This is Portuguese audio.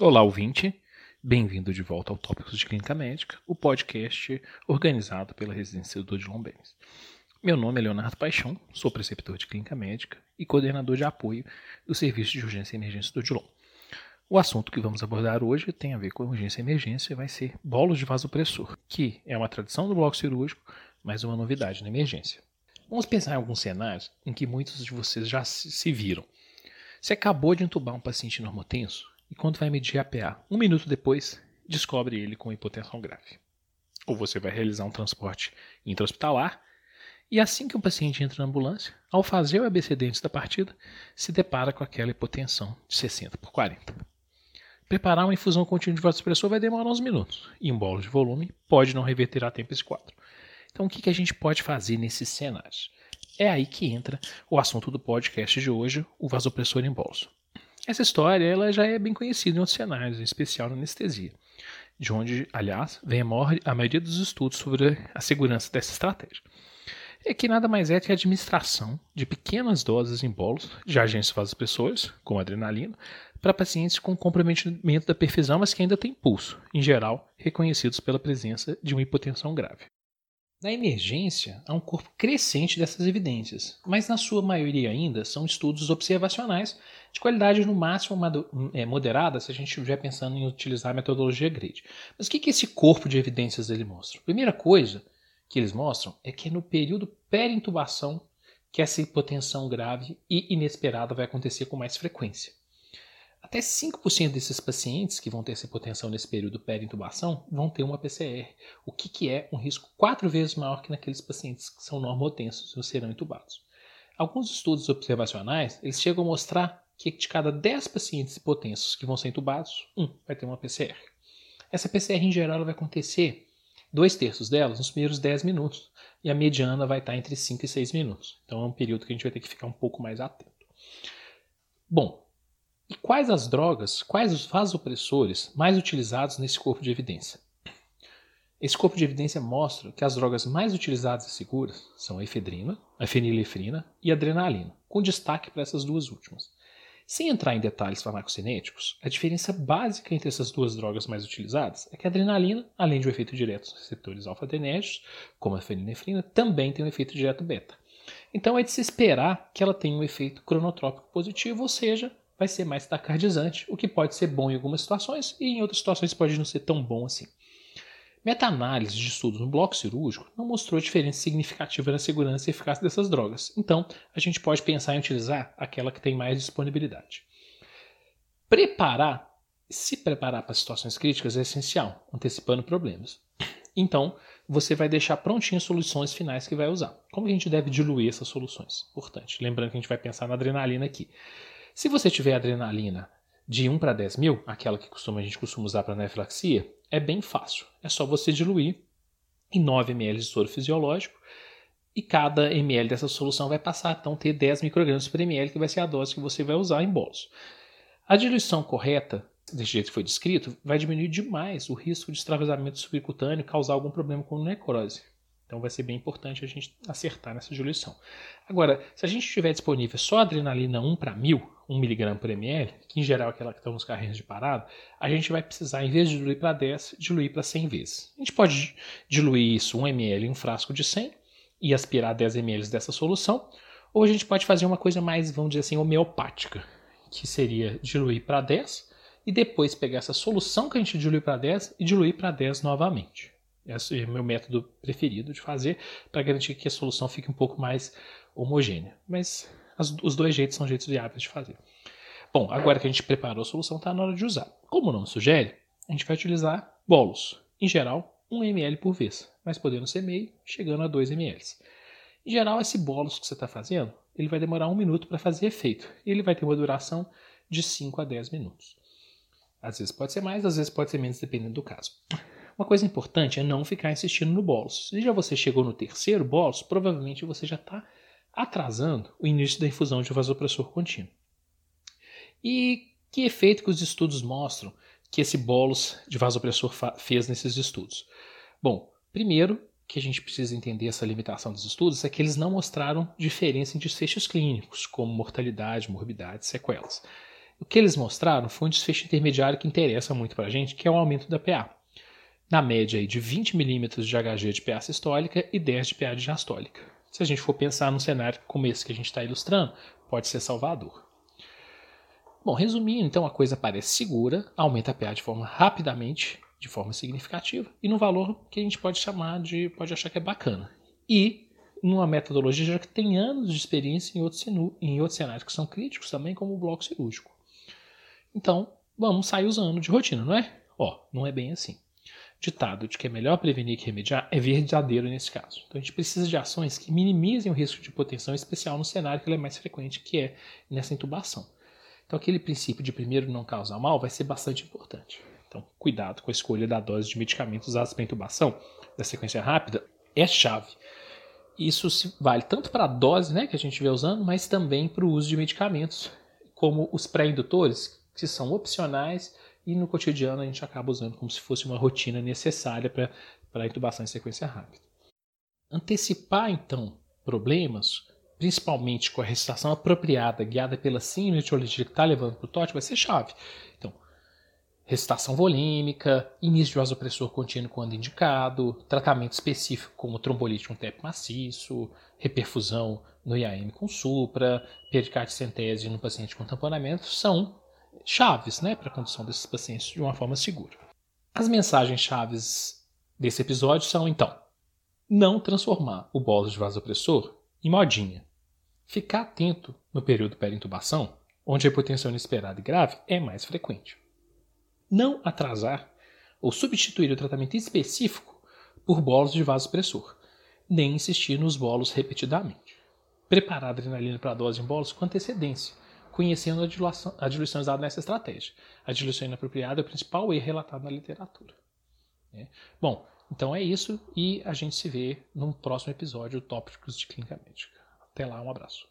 Olá, ouvinte. Bem-vindo de volta ao Tópicos de Clínica Médica, o podcast organizado pela Residência do Odilon Benes. Meu nome é Leonardo Paixão, sou preceptor de Clínica Médica e coordenador de apoio do Serviço de Urgência e Emergência do Odilon. O assunto que vamos abordar hoje tem a ver com urgência e emergência e vai ser bolos de vasopressor, que é uma tradição do bloco cirúrgico, mas uma novidade na emergência. Vamos pensar em alguns cenários em que muitos de vocês já se viram. Você acabou de entubar um paciente normotenso e quando vai medir a PA, um minuto depois, descobre ele com hipotensão grave. Ou você vai realizar um transporte intra-hospitalar e assim que o paciente entra na ambulância, ao fazer o ABCD antes da partida, se depara com aquela hipotensão de 60 por 40. Preparar uma infusão contínua de vasopressor vai demorar uns minutos, e um bolo de volume pode não reverter a tempo esse quadro. Então, o que, a gente pode fazer nesses cenários? É aí que entra o assunto do podcast de hoje, o vasopressor em bolso. Essa história ela já é bem conhecida em outros cenários, em especial na anestesia, de onde, aliás, vem a, maior, a maioria dos estudos sobre a segurança dessa estratégia. É que nada mais é que a administração de pequenas doses em bolos de agentes vasopressores, como adrenalina, para pacientes com comprometimento da perfusão, mas que ainda têm pulso, em geral reconhecidos pela presença de uma hipotensão grave. Na emergência, há um corpo crescente dessas evidências, mas na sua maioria ainda são estudos observacionais de qualidade no máximo é, moderada se a gente estiver pensando em utilizar a metodologia GRADE. Mas o que, que esse corpo de evidências ele mostra? Primeira coisa que eles mostram é que é no período pré-intubação que essa hipotensão grave e inesperada vai acontecer com mais frequência. Até 5% desses pacientes que vão ter hipotensão nesse período peri-intubação vão ter uma PCR, o que, que é um risco quatro vezes maior que naqueles pacientes que são normotensos e serão intubados. Alguns estudos observacionais eles chegam a mostrar que de cada 10 pacientes hipotensos que vão ser intubados, um vai ter uma PCR. Essa PCR em geral vai acontecer dois terços delas nos primeiros 10 minutos e a mediana vai estar entre 5 e 6 minutos. Então é um período que a gente vai ter que ficar um pouco mais atento. Bom, e quais as drogas, quais os vasopressores mais utilizados nesse corpo de evidência? Esse corpo de evidência mostra que as drogas mais utilizadas e seguras são a efedrina, a fenilefrina e a adrenalina, com destaque para essas duas últimas. Sem entrar em detalhes farmacocinéticos, a diferença básica entre essas duas drogas mais utilizadas é que a adrenalina, além de um efeito direto nos receptores alfa-adrenérgicos, como a fenilefrina, também tem um efeito direto beta. Então é de se esperar que ela tenha um efeito cronotrópico positivo, ou seja, vai ser mais tacardizante, o que pode ser bom em algumas situações e em outras situações pode não ser tão bom assim. Meta-análise de estudos no bloco cirúrgico não mostrou diferença significativa na segurança e eficácia dessas drogas, então a gente pode pensar em utilizar aquela que tem mais disponibilidade. Preparar, se preparar para situações críticas é essencial, antecipando problemas. Então, você vai deixar prontinhas soluções finais que vai usar. Como a gente deve diluir essas soluções? Importante. Lembrando que a gente vai pensar na adrenalina aqui. Se você tiver adrenalina de 1 para 10 mil, aquela que costuma, a gente costuma usar para anafilaxia, é bem fácil. É só você diluir em 9 ml de soro fisiológico e cada ml dessa solução vai passar então, ter 10 microgramas por ml, que vai ser a dose que você vai usar em bolos. A diluição correta, desse jeito que foi descrito, vai diminuir demais o risco de extravasamento subcutâneo e causar algum problema com necrose. Então vai ser bem importante a gente acertar nessa diluição. Agora, se a gente tiver disponível só adrenalina 1 para 1000, 1 mg por ml, que em geral é aquela que está nos carrinhos de parada, a gente vai precisar, em vez de diluir para 10, diluir para 100 vezes. A gente pode diluir isso 1 ml em um frasco de 100 e aspirar 10 ml dessa solução, ou a gente pode fazer uma coisa mais, vamos dizer assim, homeopática, que seria diluir para 10 e depois pegar essa solução que a gente diluiu para 10 e diluir para 10 novamente. Esse é o meu método preferido de fazer para garantir que a solução fique um pouco mais homogênea. Mas as, os dois jeitos são jeitos viáveis de fazer. Bom, agora que a gente preparou a solução, está na hora de usar. Como o nome sugere, a gente vai utilizar bolos. Em geral, 1 ml por vez, mas podendo ser meio, chegando a 2 ml. Em geral, esse bolos que você está fazendo, ele vai demorar um minuto para fazer efeito. E ele vai ter uma duração de 5 a 10 minutos. Às vezes pode ser mais, às vezes pode ser menos, dependendo do caso. Uma coisa importante é não ficar insistindo no bolos. Se já você chegou no terceiro bolos, provavelmente você já está atrasando o início da infusão de vasopressor contínuo. E que efeito que os estudos mostram que esse bolos de vasopressor fez nesses estudos? Bom, primeiro que a gente precisa entender essa limitação dos estudos é que eles não mostraram diferença em desfechos clínicos, como mortalidade, morbidade, sequelas. O que eles mostraram foi um desfecho intermediário que interessa muito para a gente, que é o aumento da PA. Na média de 20 milímetros de HG de PA sistólica e 10 de PA diastólica. Se a gente for pensar num cenário como esse que a gente está ilustrando, pode ser salvador. Bom, resumindo, então a coisa parece segura, aumenta a PA de forma rapidamente, de forma significativa, e no valor que a gente pode chamar de, pode achar que é bacana. E numa metodologia já que tem anos de experiência em outros, em cenários que são críticos também, como o bloco cirúrgico. Então, vamos sair usando de rotina, não é? Ó, não é bem assim. Ditado de que é melhor prevenir que remediar é verdadeiro nesse caso. Então a gente precisa de ações que minimizem o risco de hipotensão, especial no cenário que é mais frequente, que é nessa intubação. Então aquele princípio de primeiro não causar mal vai ser bastante importante. Então, cuidado com a escolha da dose de medicamentos usados para intubação da sequência rápida é chave. Isso vale tanto para a dose né, que a gente vê usando, mas também para o uso de medicamentos, como os pré-indutores, que são opcionais e no cotidiano a gente acaba usando como se fosse uma rotina necessária para a intubação em sequência rápida. Antecipar, então, problemas, principalmente com a recitação apropriada, guiada pela sinusitiologia que está levando para o TOT, vai ser chave. Então, recitação volêmica, início de vasopressor contínuo quando indicado, tratamento específico como trombolite com TEP maciço, reperfusão no IAM com supra, pericardite centese no paciente com tamponamento, são chaves né, para a condução desses pacientes de uma forma segura. As mensagens chaves desse episódio são, então, não transformar o bolo de vasopressor em modinha. Ficar atento no período perintubação, onde a hipotensão inesperada e grave é mais frequente. Não atrasar ou substituir o tratamento específico por bolos de vasopressor, nem insistir nos bolos repetidamente. Preparar a adrenalina para a dose em bolos com antecedência, conhecendo a diluição, a diluição usada nessa estratégia. A diluição inapropriada é o principal erro relatado na literatura. Né? Bom, então é isso e a gente se vê no próximo episódio Tópicos de Clínica Médica. Até lá, um abraço.